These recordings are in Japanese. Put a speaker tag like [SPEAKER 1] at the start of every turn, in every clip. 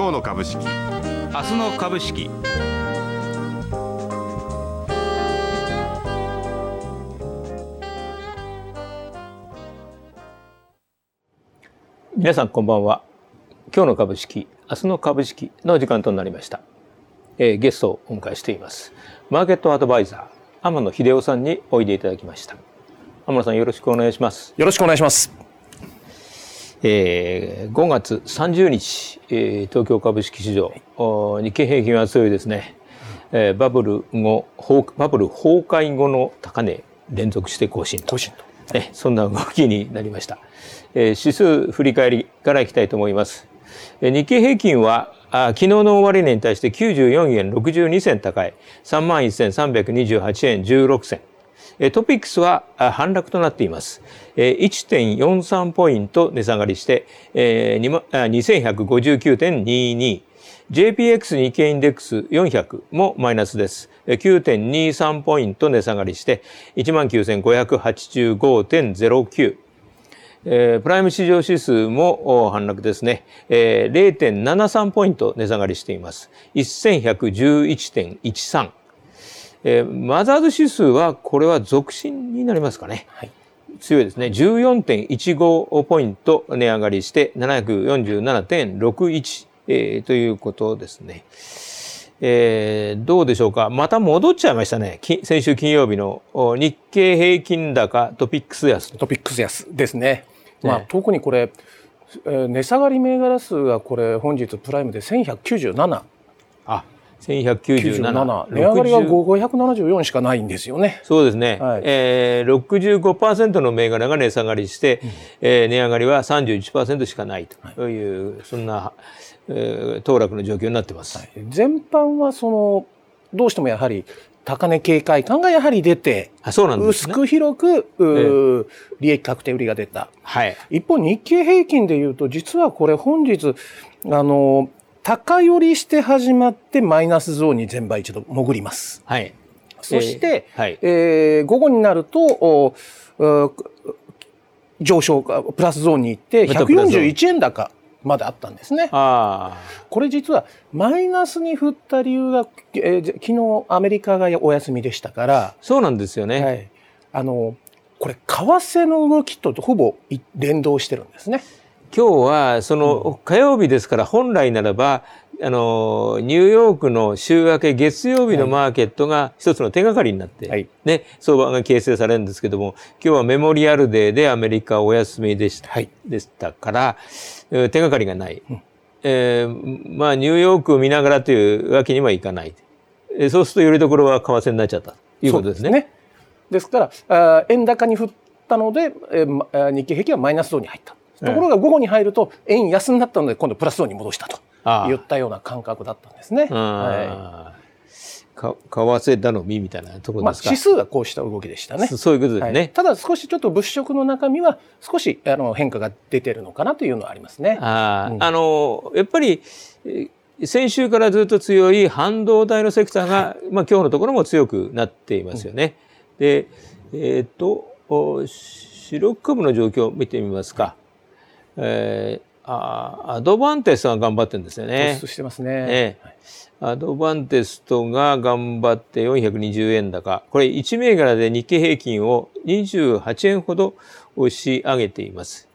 [SPEAKER 1] 今日の株式。
[SPEAKER 2] 明日の株式。
[SPEAKER 3] 皆さんこんばんは。今日の株式明日の株式の時間となりました、えー、ゲストをお迎えしています。マーケットアドバイザー天野秀夫さんにおいでいただきました。天野さんよろしくお願いします。
[SPEAKER 4] よろしくお願いします
[SPEAKER 3] えー、5月30日、えー、東京株式市場、日経平均は強いですね、えー、バブル後バブル崩壊後の高値連続して更新と。
[SPEAKER 4] 更新と、
[SPEAKER 3] えそんな動きになりました、えー、指数振り返りからいきたいと思います、えー、日経平均はあ昨日の終値に対して94円62銭高い。3万1328円16銭トピックスは反落となっています。1.43ポイント値下がりして2159.22。JPX 日経インデックス400もマイナスです。9.23ポイント値下がりして19,585.09。プライム市場指数も反落ですね。0.73ポイント値下がりしています。1111.13。えー、マザーズ指数はこれは続伸になりますかね。はい、強いですね。14.15ポイント値上がりして747.61、えー、ということですね。えー、どうでしょうか。また戻っちゃいましたね。先週金曜日の日経平均高トピックス安。
[SPEAKER 4] トピックス安ですね。まあ、特にこれ、値下がり銘柄数がこれ本日プライムで1197。
[SPEAKER 3] あ、1197。
[SPEAKER 4] 値上がりは574しかないんですよね。
[SPEAKER 3] そうですね。はい、えー、65%の銘柄が値下がりして、うん、えー、値上がりは31%しかないという、はい、そんな、えー、当落の状況になってます。はい、
[SPEAKER 4] 全般はその、どうしてもやはり高値警戒感がやはり出て、
[SPEAKER 3] あそうなんです、
[SPEAKER 4] ね、薄く広く、えー、利益確定売りが出た。
[SPEAKER 3] はい。
[SPEAKER 4] 一方、日経平均でいうと、実はこれ本日、あの、高寄りして始まってマイナスゾーンに全場一度潜ります。
[SPEAKER 3] はい。
[SPEAKER 4] そして、えー、はい、えー、午後になると、上昇、プラスゾーンに行って141円高まであったんですね。
[SPEAKER 3] あ
[SPEAKER 4] これ実はマイナスに振った理由が、えー、昨日アメリカがお休みでしたから。
[SPEAKER 3] そうなんですよね。
[SPEAKER 4] はい。あの、これ為替の動きとほぼ連動してるんですね。
[SPEAKER 3] 今日はその火曜日ですから本来ならばあのニューヨークの週明け月曜日のマーケットが一つの手がかりになって、はい、ね、相場が形成されるんですけども今日はメモリアルデーでアメリカお休みでした,、はい、でしたから手がかりがない、うん、えー、まあニューヨークを見ながらというわけにはいかない、えー、そうするとよりどころは為替になっちゃった。ということですね。ですね。
[SPEAKER 4] ですからあ円高に振ったので、えー、日経平均はマイナスゾーンに入った。ところが午後に入ると円安になったので今度プラスゾーンに戻したと言ったような感覚だったんですね。
[SPEAKER 3] はい、為替頼みみたいなところですか、
[SPEAKER 4] まあ、指数がこうした動きでしたね。
[SPEAKER 3] そういうことですね、はい、
[SPEAKER 4] ただ少しちょっと物色の中身は少しあの変化が出てるのかなというのはありますね。
[SPEAKER 3] あ,、うん、あのやっぱり先週からずっと強い半導体のセクターが、はい、まあ今日のところも強くなっていますよね。うん、で、えっ、ー、と主力株の状況を見てみますか。えー、あアドバンテストが頑張ってるんですよね。
[SPEAKER 4] してますね。
[SPEAKER 3] えー、アドバンテストが頑張って420円高。これ1銘柄で日経平均を28円ほど押し上げています。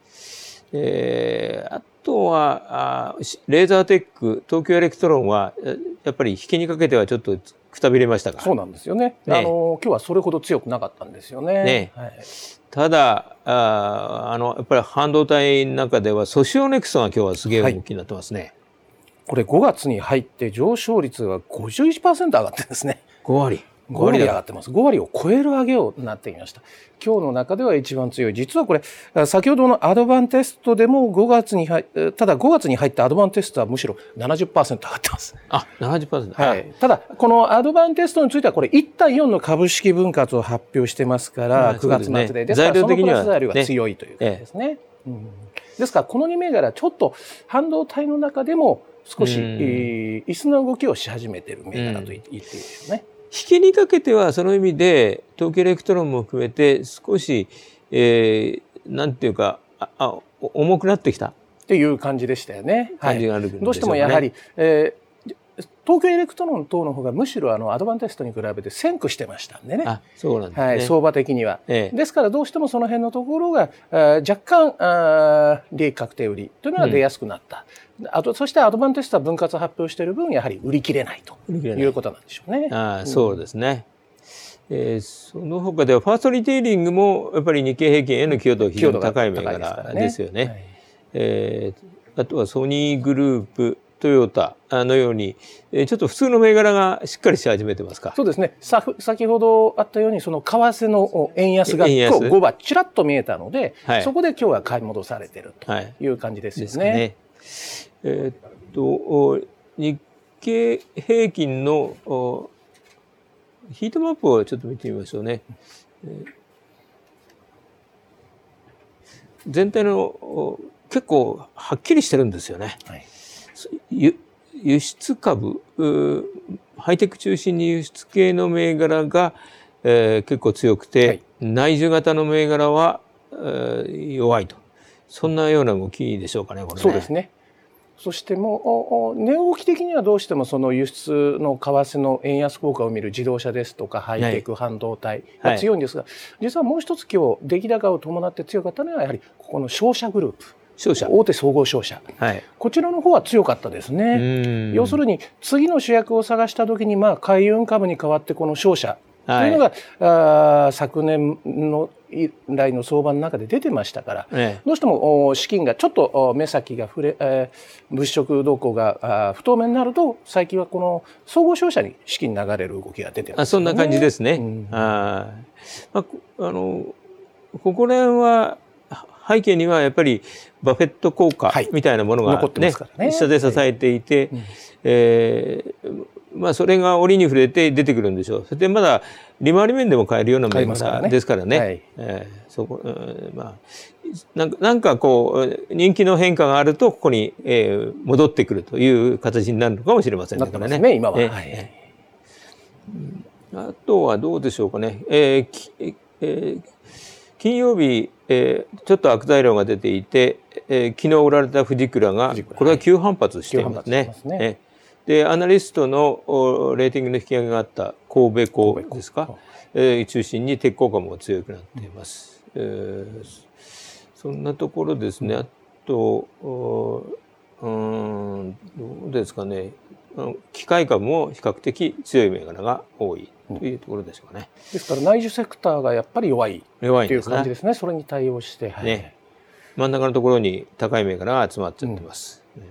[SPEAKER 3] えー、あとはあ、レーザーテック、東京エレクトロンは、やっぱり引きにかけてはちょっとくたびれましたか
[SPEAKER 4] そうなんですよね。ねあの今日はそれほど強くなかったんですよね。
[SPEAKER 3] ねはい、ただああのやっぱり半導体の中ではソシオネクソが今日はすげえ動きになってますね、はい、
[SPEAKER 4] これ5月に入って上昇率が51%上がってるんですね。
[SPEAKER 3] 5割
[SPEAKER 4] 5割上がってます。5割を超える上げをなってきました。今日の中では一番強い。実はこれ、先ほどのアドバンテストでも5月に入ただ5月に入ったアドバンテストはむしろ70%上がってます。
[SPEAKER 3] あ、70%?
[SPEAKER 4] はい。ただ、このアドバンテストについてはこれ1対4の株式分割を発表してますから、9月末で。ですからそのプラス材料が強いということですね。うん、ですから、この2銘柄ちょっと半導体の中でも少し、えー、椅子の動きをし始めている銘柄と言っていいでしょうね。
[SPEAKER 3] 引きにかけてはその意味で東京エレクトロンも含めて少し、えー、なんていうかあ重くなってきた。
[SPEAKER 4] っていう感じでしたよね。
[SPEAKER 3] 感じがある、ね、
[SPEAKER 4] どうしてもやはり、えー東京エレクトロン等の方がむしろあのアドバンテストに比べて先駆してましたんでね。
[SPEAKER 3] あそうなんです
[SPEAKER 4] ね、はい、相場的には、ええ、ですからどうしてもその辺のところがあ若干あ利益確定売りというのが出やすくなった。うん、あとそしてアドバンテストは分割発表している分やはり売り切れないということなんでしょうね。
[SPEAKER 3] あそうですね。えー、その他ではファーストリテイリングもやっぱり日経平均への寄与度非常に高い銘柄ですよね。ねはい、えー、あとはソニーグループトヨタのように、ちょっと普通の銘柄がしっかりし始めてますか？
[SPEAKER 4] そうですね。先ほどあったように、その為替の円安が今日5番ちらっと見えたので、はい、そこで今日は買い戻されてるという感じですよね。はい、ね
[SPEAKER 3] えー、っと、日経平均のヒートマップをちょっと見てみましょうね。全体の結構はっきりしてるんですよね。はい輸出株、ハイテク中心に輸出系の銘柄が、えー、結構強くて、はい、内需型の銘柄は、えー、弱いと。そんなような動きでしょうかね、これね。
[SPEAKER 4] そうですね。そしてもう値動き的にはどうしてもその輸出の為替の円安効果を見る自動車ですとかハイテク半導体が強いんですが、はいはい、実はもう一つ今日出来高を伴って強かったのはやはりここの商社グループ。商社大手総合商社、はい、こちらの方は強かったですね。要するに次の主役を探した時にまあ海運株に代わってこの商社というのが、はい、あ昨年の以来の相場の中で出てましたから、ええ、どうしても資金がちょっと目先が触れ、えー、物色動向が不透明になると最近はこの総合商社に資金流れる動きが出てます、ね、あ
[SPEAKER 3] そんな感じですね。うん、あまあ、あのここら辺は背景にはやっぱりバフェット効果みたいなものがね、はい、ね下で支えていて、はい、えー、まあそれが折に触れて出てくるんでしょう。それでまだ利回り面でも買えるような銘柄ですからね。はい、えー、そこ、うん、まあなんかなんかこう人気の変化があるとここに、えー、戻ってくるという形になるのかもしれません
[SPEAKER 4] ね。ねね今は、えー、はい、
[SPEAKER 3] あとはどうでしょうかね。えーえー、金曜日えー、ちょっと悪材料が出ていて、えー、昨日売られたフジクラが、これは急反発していますね。すねで、アナリストのレーティングの引き上げがあった神戸港ですか、えー、中心に鉄鋼株が強くなっています。うん、えー、そんなところですね。あと、うん、どうですかね。機械株も比較的強い銘柄が多い。というところでしょうかね。
[SPEAKER 4] ですから内需セクターがやっぱり弱い弱いという感じですね。それに対応して、
[SPEAKER 3] はい、ね。真ん中のところに高い銘柄が集まっちゃってます。うん、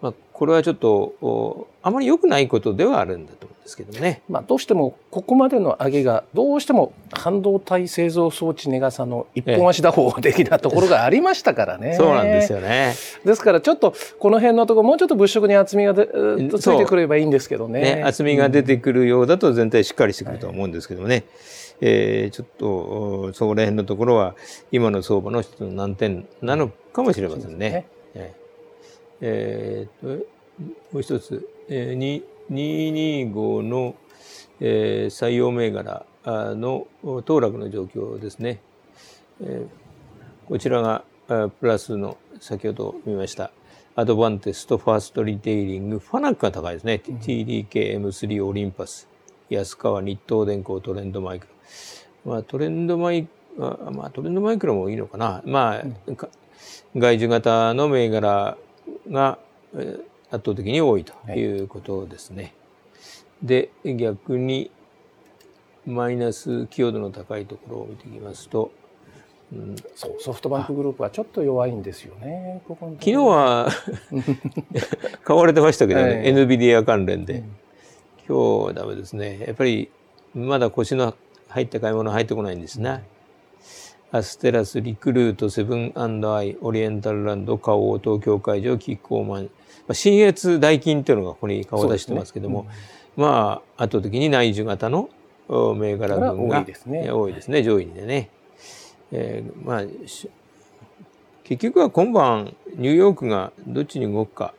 [SPEAKER 3] まあこれはちょっとあまり良くないことではあるんだと思うんですけどね。
[SPEAKER 4] まあどうしてもここまでの上げがどうしても半導体製造装置値傘の一本足打法的なところがありましたからね。
[SPEAKER 3] そうなんですよね。
[SPEAKER 4] ですからちょっとこの辺のところもうちょっと物色に厚みがついてくればいいんですけどね。ね
[SPEAKER 3] 厚みが出てくるようだと全体しっかりしてくると思うんですけどもね。はいえー、ちょっとそこら辺のところは今の相場の一つの難点なのかもしれませんね。えー、ともう一つ、えー、225の、えー、採用銘柄の当落の状況ですね。えー、こちらがプラスの先ほど見ましたアドバンテスト、ファーストリテイリング、ファナックが高いですね。うん、TDK、M3、オリンパス、安川、日東電工、トレンドマイクロ。まあ、トレンドマイまあ、トレンドマイクロもいいのかな。まあ、うん、外需型の銘柄が圧倒的に多いということですね。はい、で逆にマイナス寄与度の高いところを見ていきますと、
[SPEAKER 4] うん、そうソフトバンクグループはちょっと弱いんですよね。
[SPEAKER 3] ここ昨日は 買われてましたけどね、えー、NVIDIA 関連で、うん、今日はダメですね。やっぱりまだ腰の入った買い物入ってこないんですね。うんアステラス、リクルート、セブンアイ、オリエンタルランド、花王、東京会場、キッコーマン、新越代金っていうのがここに顔を出してますけども、ねうん、まあ、圧倒的に内需型の銘柄群が多いですね。多いですね、上位でね。えー、まあ、結局は今晩、ニューヨークがどっちに動くか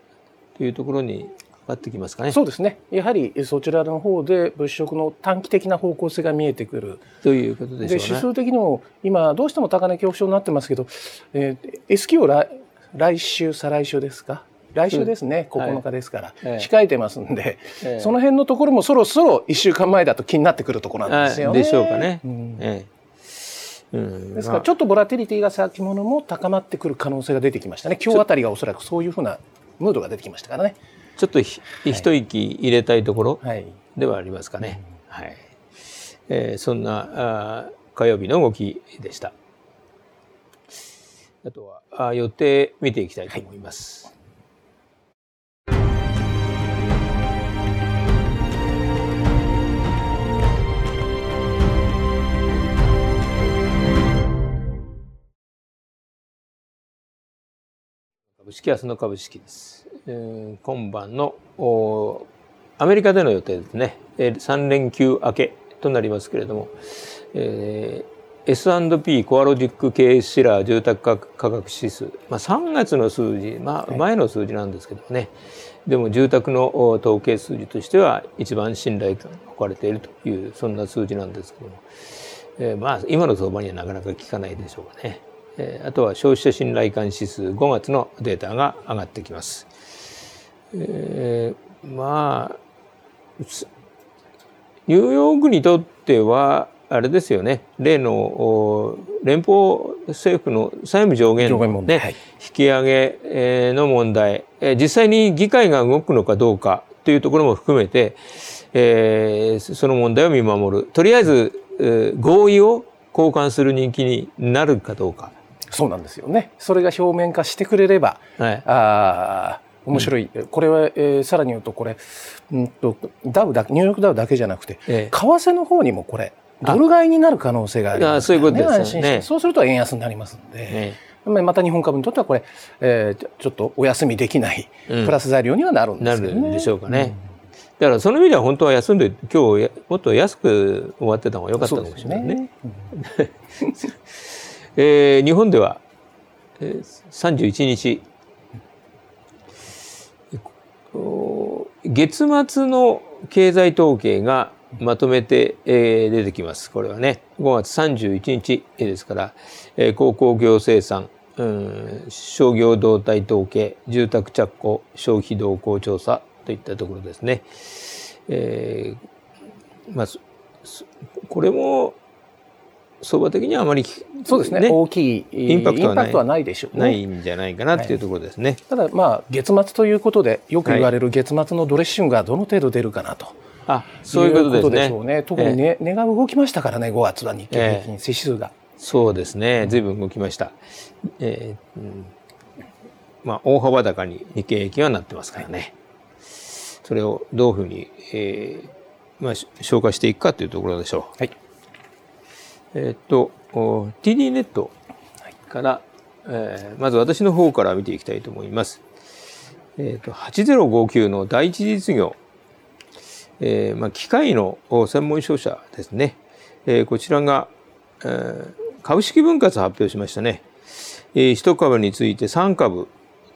[SPEAKER 3] というところにわってきますかね。
[SPEAKER 4] そうですね。やはりそちらの方で物色の短期的な方向性が見えてくる。
[SPEAKER 3] ということでしょうね。
[SPEAKER 4] 指数的にも今どうしても高値恐怖症になってますけど、えー、S q を来来週再来週ですか？来週ですね、うん、9日ですから、はい、控えてますんで、ええ、その辺のところもそろそろ1週間前だと気になってくるところなんですよね。
[SPEAKER 3] でしょうかね。うん。え
[SPEAKER 4] うん、ですからちょっとボラティリティが先物も高まってくる可能性が出てきましたね。今日あたりがおそらくそういうふうなムードが出てきましたからね
[SPEAKER 3] ちょっとひ、はい、一息入れたいところではありますかね、はい、はい、えー、そんなあ火曜日の動きでした。あとはあ予定見ていきたいと思います、はい。株式、明日の株式です。えー、今晩のアメリカでの予定ですね、えー、3連休明けとなりますけれども、えー、S&P コアロジック経営シラー住宅価格指数、まあ、3月の数字、まあ、前の数字なんですけどね、でも住宅の統計数字としては一番信頼感が置かれているというそんな数字なんですけども、えー、まあ今の相場にはなかなか効かないでしょうかね。あとは消費者信頼感指数5月のデータが上がってきます。えー、まあニューヨークにとってはあれですよね。例の連邦政府の債務上限の、ね、はい、引き上げの問題。実際に議会が動くのかどうかというところも含めて、えー、その問題を見守る。とりあえず合意を交換する人気になるかどうか。
[SPEAKER 4] そうなんですよね。それが表面化してくれれば、はい、あ面白い、うん、これは、えー、さらに言うとこれ、うんと、ダウだニューヨークダウだけじゃなくて、ええ、為替の方にもこれドル買いになる可能性があります、
[SPEAKER 3] ね、そういうことですね。
[SPEAKER 4] そうすると円安になりますので。えまた日本株にとってはこれ、えー、ちょっとお休みできないプラス材料にはなるんですよね。
[SPEAKER 3] なるんでしょうかね。だからその意味では本当は休んで今日もっと安く終わってた方が良かったかもしれないね。ね。えー、日本では、えー、31日月末の経済統計がまとめて、えー、出てきます。これはね、5月31日ですから、えー、鉱工業生産、うん、商業動態統計、住宅着工、消費動向調査といったところですね。えー、まあ、これも相場的にはあまり、
[SPEAKER 4] そうですね、ね、大きいインパクトはないはないでしょう、
[SPEAKER 3] ね、ないんじゃないかなっていうところですね、はい、
[SPEAKER 4] ただまあ月末ということでよく言われる月末のドレッシングがどの程度出るかなと。
[SPEAKER 3] あそういうことです
[SPEAKER 4] ね。ね特にね、えー、値が動きましたからね、5月は日経平均指数が。
[SPEAKER 3] えー、そうですね、ずいぶん動きました。えー、うん、まあ、大幅高に日経平均はなってますからね。それをどういうふうに、えーまあ、消化していくかというところでしょう。はいえっ、と TD ネットから、えー、まず私の方から見ていきたいと思います。えっ、と8059の第一実業、えーまあ、機械の専門商社ですね、えー、こちらが、えー、株式分割発表しましたね、えー、1株について3株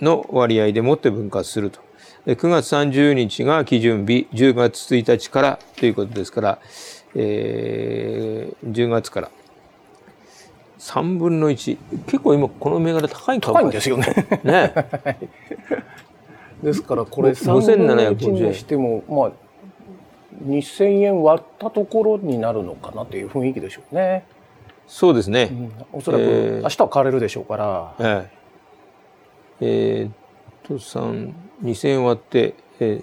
[SPEAKER 3] の割合でもって分割すると。9月30日が基準日10月1日からということですからえー、10月から。3分の1結構今この銘柄高い
[SPEAKER 4] 高いんですよね。ね。ですからこれ3分の1にしてもまあ2000円割ったところになるのかなという雰囲気でしょうね。
[SPEAKER 3] そうですね、
[SPEAKER 4] うん、おそらく、えー、明日は買われるでしょうから。
[SPEAKER 3] えー、えー、っと3 2000円割って、え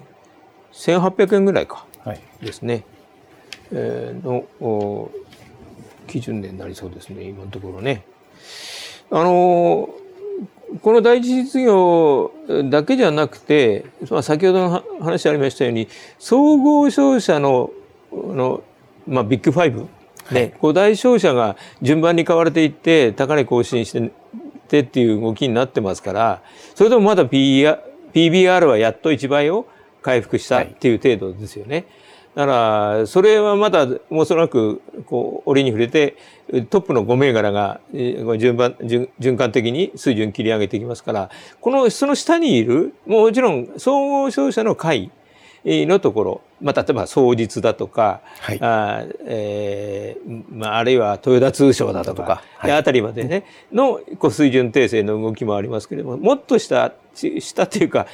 [SPEAKER 3] ー、1800円ぐらいか、はい、ですねの基準年になりそうですね今のところね。あのこの第一実業だけじゃなくて、まあ、先ほどの話ありましたように総合商社のの、まあ、ビッグファイブ、ね、5大商社が順番に買われていって高値更新してってっていう動きになってますからそれでもまだ PBR はやっと1倍を回復したっていう程度ですよね。はいだからそれはまだおそらくこう折に触れてトップの5銘柄が順番循環的に水準切り上げていきますからこのその下にいるもちろん総合商社の会のところ、まあ、例えば双日だとか、はい、あえーまあ、あるいは豊田通商だとか、はい、あたりまでね、のこう水準訂正の動きもありますけれども、もっとした下っていうか、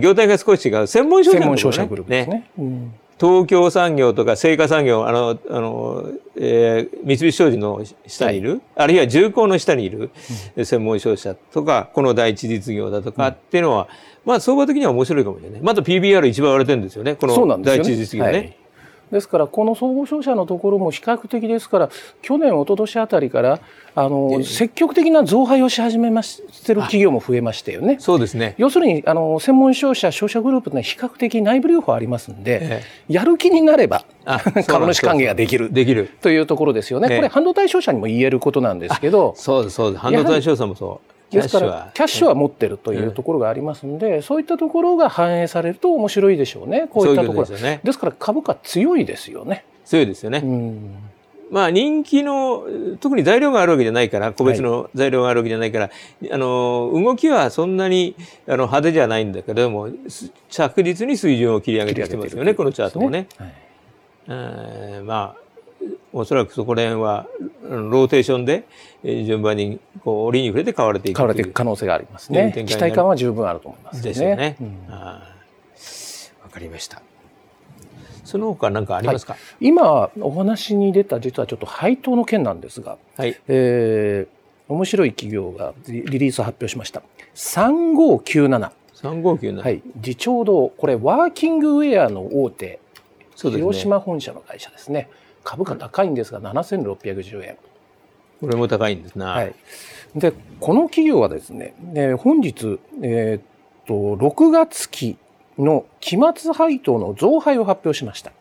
[SPEAKER 3] 業態が少し違う専門商社のところね。ね。ね、うん東京産業とか製菓産業、あの、あの、えー、三菱商事の下にいる、はい、あるいは重工の下にいる専門商社とか、この第一実業だとかっていうのは、まあ相場的には面白いかもしれない。また PBR 一番割れてるんですよね。この第一実業ね。
[SPEAKER 4] ですからこの総合商社のところも比較的ですから去年一昨年あたりからあの積極的な増配をし始めましてる企業も増えましたよね。
[SPEAKER 3] そうですね。
[SPEAKER 4] 要するにあの専門商社商社グループの比較的内部留保ありますんで、ええ、やる気になれば 株主還元ができる。
[SPEAKER 3] できる。
[SPEAKER 4] というところですよね。これ半導体商社にも言えることなんですけど
[SPEAKER 3] そうですそうです。半導体商社もそう。
[SPEAKER 4] ですからキャッシュは。持ってるというところがありますので、うん、そういったところが反映されると面白いでしょうね。こういったところ。です、ね,、から株価強いですよね。
[SPEAKER 3] 強いですよね、うん、まあ人気の特に材料があるわけじゃないから個別の材料があるわけじゃないから、はい、あの動きはそんなにあの派手じゃないんだけども着実に水準を切り上げてきてますよねこのチャートもね。はい、えまあおそらくそこら辺はローテーションで順番にこう折に触れて買われていく
[SPEAKER 4] 買われていく可能性がありますね。期待感は十分あると思いますね。
[SPEAKER 3] ですよね。わ、うん、かりました。その他何かありますか、はい、
[SPEAKER 4] 今お話に出た実はちょっと配当の件なんですが、はい、えー、面白い企業がリリース発表しました。3597。
[SPEAKER 3] 3597。
[SPEAKER 4] はい。自重堂。これワーキングウェアの大手、ね、広島本社の会社ですね。株価高いんですが、7610円。
[SPEAKER 3] これも高いんですね。は
[SPEAKER 4] い。で、この企業はですね、えー、本日、えー、っと、6月期の期末配当の増配を発表しました。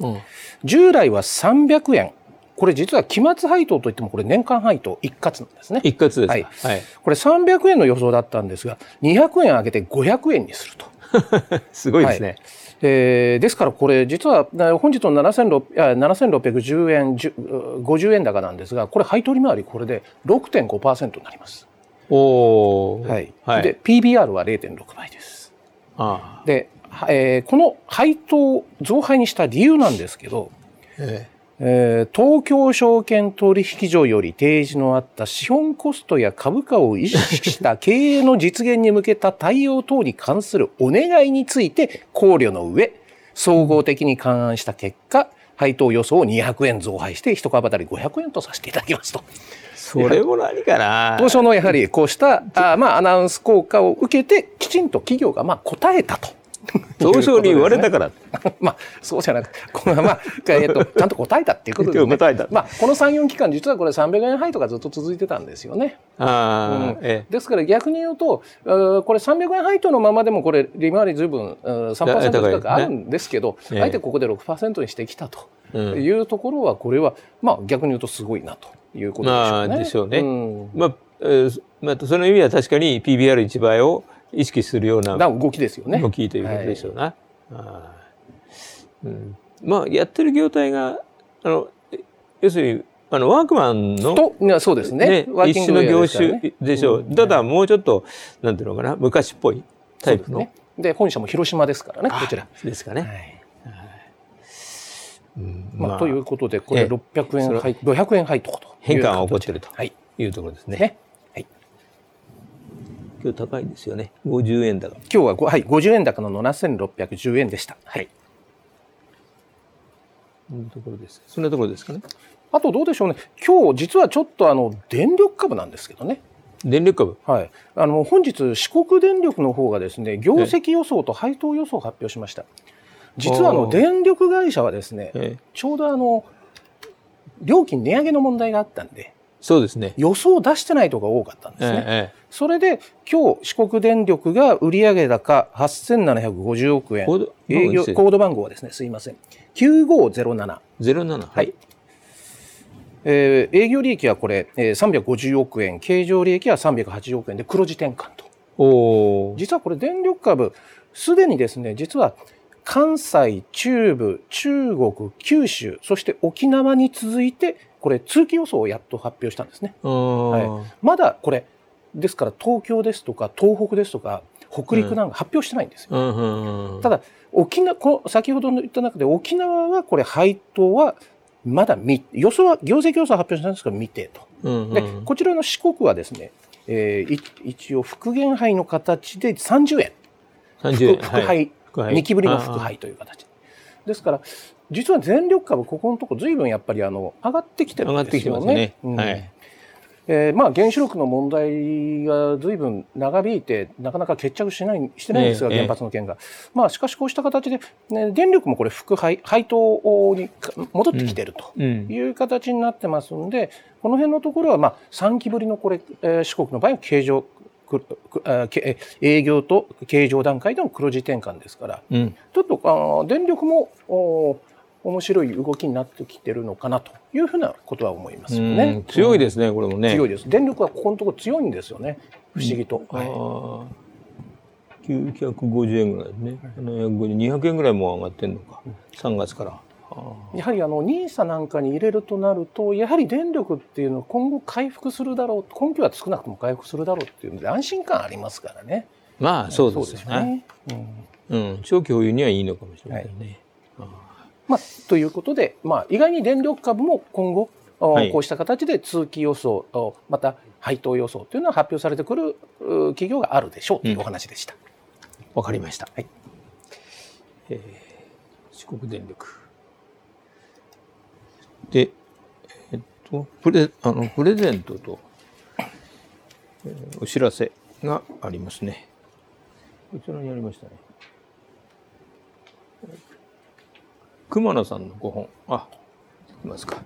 [SPEAKER 4] うん、従来は300円。これ実は期末配当といってもこれ年間配当一括なんですね。
[SPEAKER 3] 一括です。はい。
[SPEAKER 4] はい、これ300円の予想だったんですが、200円上げて500円にすると。
[SPEAKER 3] すごいですね。はい
[SPEAKER 4] えー、ですからこれ実は本日の7610円50円高なんですがこれ配当利回りこれで6.5%になります。
[SPEAKER 3] お
[SPEAKER 4] はい、はい、で PBR は0.6倍です。あで、えー、この配当増配にした理由なんですけど、ええー、東京証券取引所より提示のあった資本コストや株価を意識した経営の実現に向けた対応等に関するお願いについて考慮の上、総合的に勘案した結果、配当予想を200円増配して一株当たり500円とさせていただきますと。
[SPEAKER 3] それも何かな
[SPEAKER 4] 当初のやはりこうしたあ、まあ、アナウンス効果を受けてきちんと企業がまあ答えたと。
[SPEAKER 3] 東証に言われたから。
[SPEAKER 4] まあ、そうじゃなくて、このまあ、えっと、ちゃんと答えたっていうことで、ね、答えた。まあ、この3、4期間、実はこれ300円配当がずっと続いてたんですよね。あうんええ、ですから逆に言うと、これ300円配当のままでもこれ、利回りずいぶん3%近くあるんですけど、ね、あえてここで6%にしてきたというところは、これは、まあ逆に言うとすごいなということでしょうね。まあ、でしょうね。うん、
[SPEAKER 3] まあ、えー、まあ、その意味は確かに PBR1 倍を意識するような
[SPEAKER 4] 動きですよね。
[SPEAKER 3] 動きということでしょうな。はい、あうん、まあやってる業態があの要するにあのワークマンの
[SPEAKER 4] とそうですね。
[SPEAKER 3] ね一種の業種でしょう、うん、ただもうちょっとなんていうのかな昔っぽいタイプの。
[SPEAKER 4] で、ね、本社も広島ですからねこちら。
[SPEAKER 3] ですかね。はい。
[SPEAKER 4] うん。まあ、ということでこれ600円配500円配当と
[SPEAKER 3] 変化が起こっているとい。うところですね。ね今日高いですよね。50円高。
[SPEAKER 4] 今日ははい、50円高の7610円でした。はい。
[SPEAKER 3] そんなところです。そんなところですかね？
[SPEAKER 4] あとどうでしょうね。今日実はちょっとあの電力株なんですけどね。
[SPEAKER 3] 電力
[SPEAKER 4] 株？はい。あの本日四国電力の方がですね、業績予想と配当予想を発表しました。実はあの電力会社はですね、ちょうどあの料金値上げの問題があったんで、
[SPEAKER 3] そうですね。
[SPEAKER 4] 予想を出してないとこが多かったんですね。ええ、それで今日四国電力が売上高8750億円。営業コード番号はですね、すいません。9507。
[SPEAKER 3] 07。はい。
[SPEAKER 4] えー、営業利益はこれ、えー、350億円、経常利益は380億円で黒字転換と。お実はこれ電力株、すでにですね、実は関西、中部、中国、九州、そして沖縄に続いてこれ通期予想をやっと発表したんですね。はい、まだこれですから東京ですとか東北ですとか北陸なんか発表してないんですよ。ただ沖縄こ先ほど言った中で沖縄はこれ配当はまだ予想は行政競争発表したんですけど未定と。でこちらの四国はですね、えー、一応復元杯の形で30円。
[SPEAKER 3] 30円。
[SPEAKER 4] 副杯、はい、2期ぶりの副杯という形。ですから実は全力株ここのとこ随分やっぱりあの上がってきてるんですよね。上がってきてますね。うん、はいえー、まあ原子力の問題が随分長引いてなかなか決着しないしてないんですが、原発の件が、まあしかしこうした形で、ね、電力もこれ副配配当に戻ってきてるという形になってますんで、この辺のところはまあ3期ぶりのこれ、えー、四国の場合は経常営業と経常段階での黒字転換ですから、うん、ちょっとあ電力も面白い動きになってきてるのかなというふうなことは思いますよね。
[SPEAKER 3] 強いですね、これもね。
[SPEAKER 4] 強いです。電力はここのところ強いんですよね。不思議と。うん、はい、
[SPEAKER 3] 950円ぐらいね。200円ぐらいも上がってんのか。3月から。
[SPEAKER 4] やはりあの NISA なんかに入れるとなるとやはり電力っていうのは今後回復するだろう根拠は少なくとも回復するだろうっていうので安心感ありますからね。
[SPEAKER 3] まあそうですよね。うん、うん、長期保有にはいいのかもしれないね。
[SPEAKER 4] はいまあ、ということで、まあ、意外に電力株も今後、はい、こうした形で通期予想また配当予想というのは発表されてくる企業があるでしょうというお話でした。
[SPEAKER 3] わ、うん、かりました。はい、えー、四国電力で、えっと、プレあのプレゼントと、えー、お知らせがありますね。こちらにありましたね。熊野さんの5本。あ、いきますか。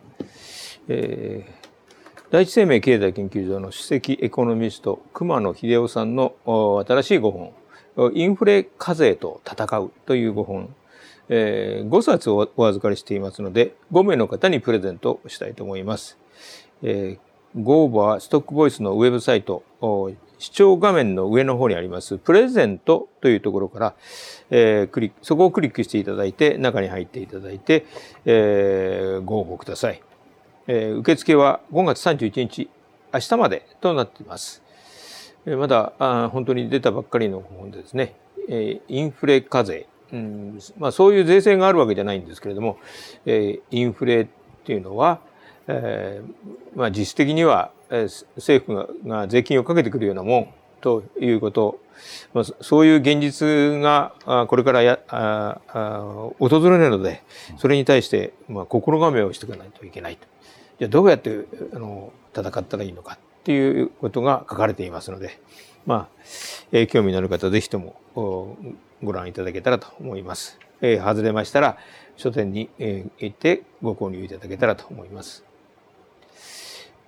[SPEAKER 3] えー、第一生命経済研究所の首席エコノミスト、熊野秀夫さんの新しい5本。インフレ課税と戦うという5本。えー、5冊をお預かりしていますので、5名の方にプレゼントしたいと思います。えー、ご応募はストックボイスのウェブサイト、視聴画面の上の方にありますプレゼントというところから、えー、クリック、そこをクリックしていただいて、中に入っていただいて、えー、ご応募ください。えー、受付は5月31日、明日までとなっています。えー、まだあ本当に出たばっかりの本でですね、えー、インフレ課税、うんまあ、そういう税制があるわけじゃないんですけれども、えー、インフレっていうのは、えーまあ、実質的にはえ政府が税金をかけてくるようなもんということ、まあ、そういう現実があこれからやああ訪れるのでそれに対して、まあ、心構えをしていかないといけないと。じゃあどうやってあの戦ったらいいのかっていうことが書かれていますので、まあ、えー、興味のある方ぜひともご覧いただけたらと思います。えー、外れましたら書店に、えー、行ってご購入いただけたらと思います。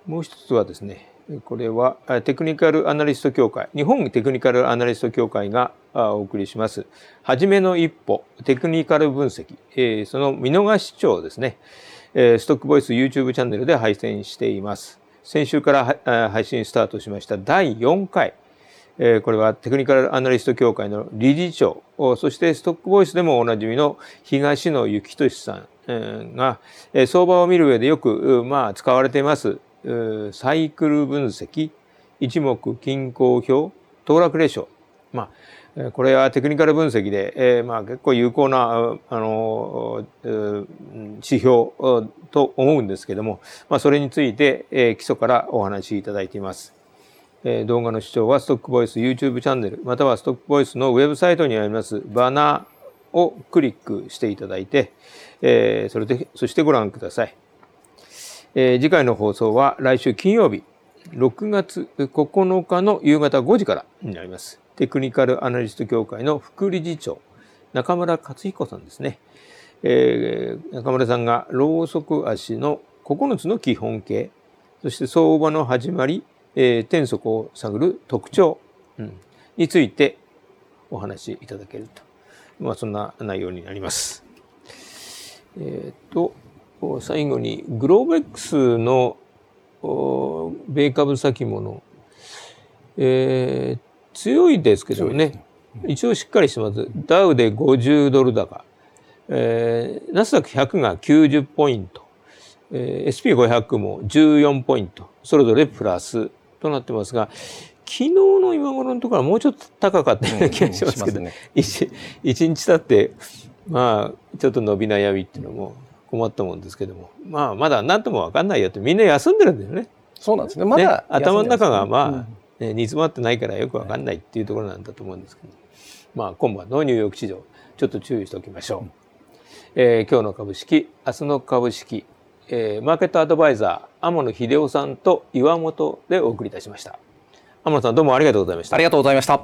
[SPEAKER 3] もう一つはですね、これはテクニカルアナリスト協会、日本テクニカルアナリスト協会がお送りします、はじめの一歩、テクニカル分析、その見逃し帳ですね、ストックボイス YouTube チャンネルで配信しています。先週から配信スタートしました。第4回、これはテクニカルアナリスト協会の理事長、そしてストックボイスでもおなじみの東野幸俊さんが、相場を見る上でよく、まあ、使われています。サイクル分析、一目均衡表、騰落レーショまあ、これはテクニカル分析で、えー、まあ結構有効な、あの、指標と思うんですけども、まあそれについて、えー、基礎からお話しいただいています。えー、動画の視聴はストックボイス YouTube チャンネル、またはストックボイスのウェブサイトにありますバナーをクリックしていただいて、えー、それで、そしてご覧ください。えー、次回の放送は来週金曜日、6月9日の夕方5時からになります。テクニカルアナリスト協会の副理事長、中村克彦さんですね。えー、中村さんがロウソク足の9つの基本形、そして相場の始まり、えー、転速を探る特徴、うん、についてお話しいただけると。まあ、そんな内容になります。えっ、ー、と、最後にグローベックスの米株先物、えー、強いですけどね、一応しっかりしてます。ダウで50ドル高、えー、ナスダック100が90ポイント、えー、SP500 も14ポイント、それぞれプラスとなってますが、昨日の今頃のところはもうちょっと高かったような気がしますけど、うんね、一日経ってまあちょっと伸び悩みっていうのも困ったもんですけどもまあまだ何とも分かんないよってみんな休んでるんだよね。
[SPEAKER 4] そうなんですねまだ、ね、
[SPEAKER 3] 頭の中がまあ、ね、煮詰まってないからよく分かんないっていうところなんだと思うんですけど、まあ今晩のニューヨーク市場ちょっと注意しておきましょう。うん、えー、今日の株式明日の株式、えー、マーケットアドバイザー天野秀夫さんと岩本でお送りいたしました。天野さんどうもありがとうございました。
[SPEAKER 4] ありがとうございました。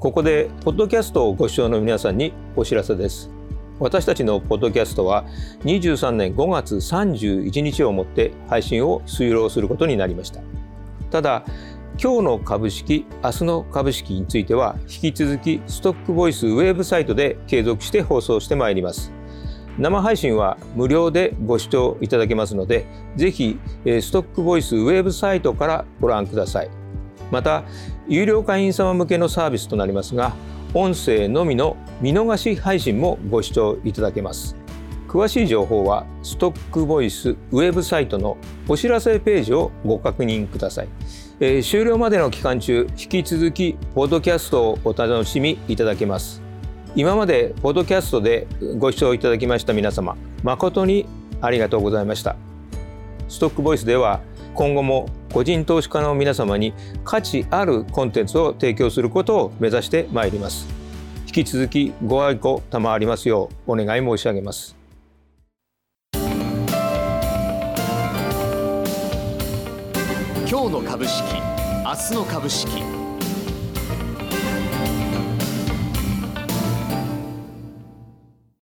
[SPEAKER 3] ここでポッドキャストをご視聴の皆さんにお知らせです。私たちのポッドキャストは23年5月31日をもって配信を終了することになりました。ただ今日の株式明日の株式については引き続きストックボイスウェブサイトで継続して放送してまいります。生配信は無料でご視聴いただけますのでぜひストックボイスウェブサイトからご覧ください。また有料会員様向けのサービスとなりますが音声のみの見逃し配信もご視聴いただけます。詳しい情報はストックボイスウェブサイトのお知らせページをご確認ください、えー、終了までの期間中引き続きポッドキャストをお楽しみいただけます。今までポッドキャストでご視聴いただきました皆様誠にありがとうございました。ストックボイスでは今後も個人投資家の皆様に価値あるコンテンツを提供することを目指してまいります。引き続きご愛顧賜りますようお願い申し上げます。
[SPEAKER 1] 今日の株式明日の株式。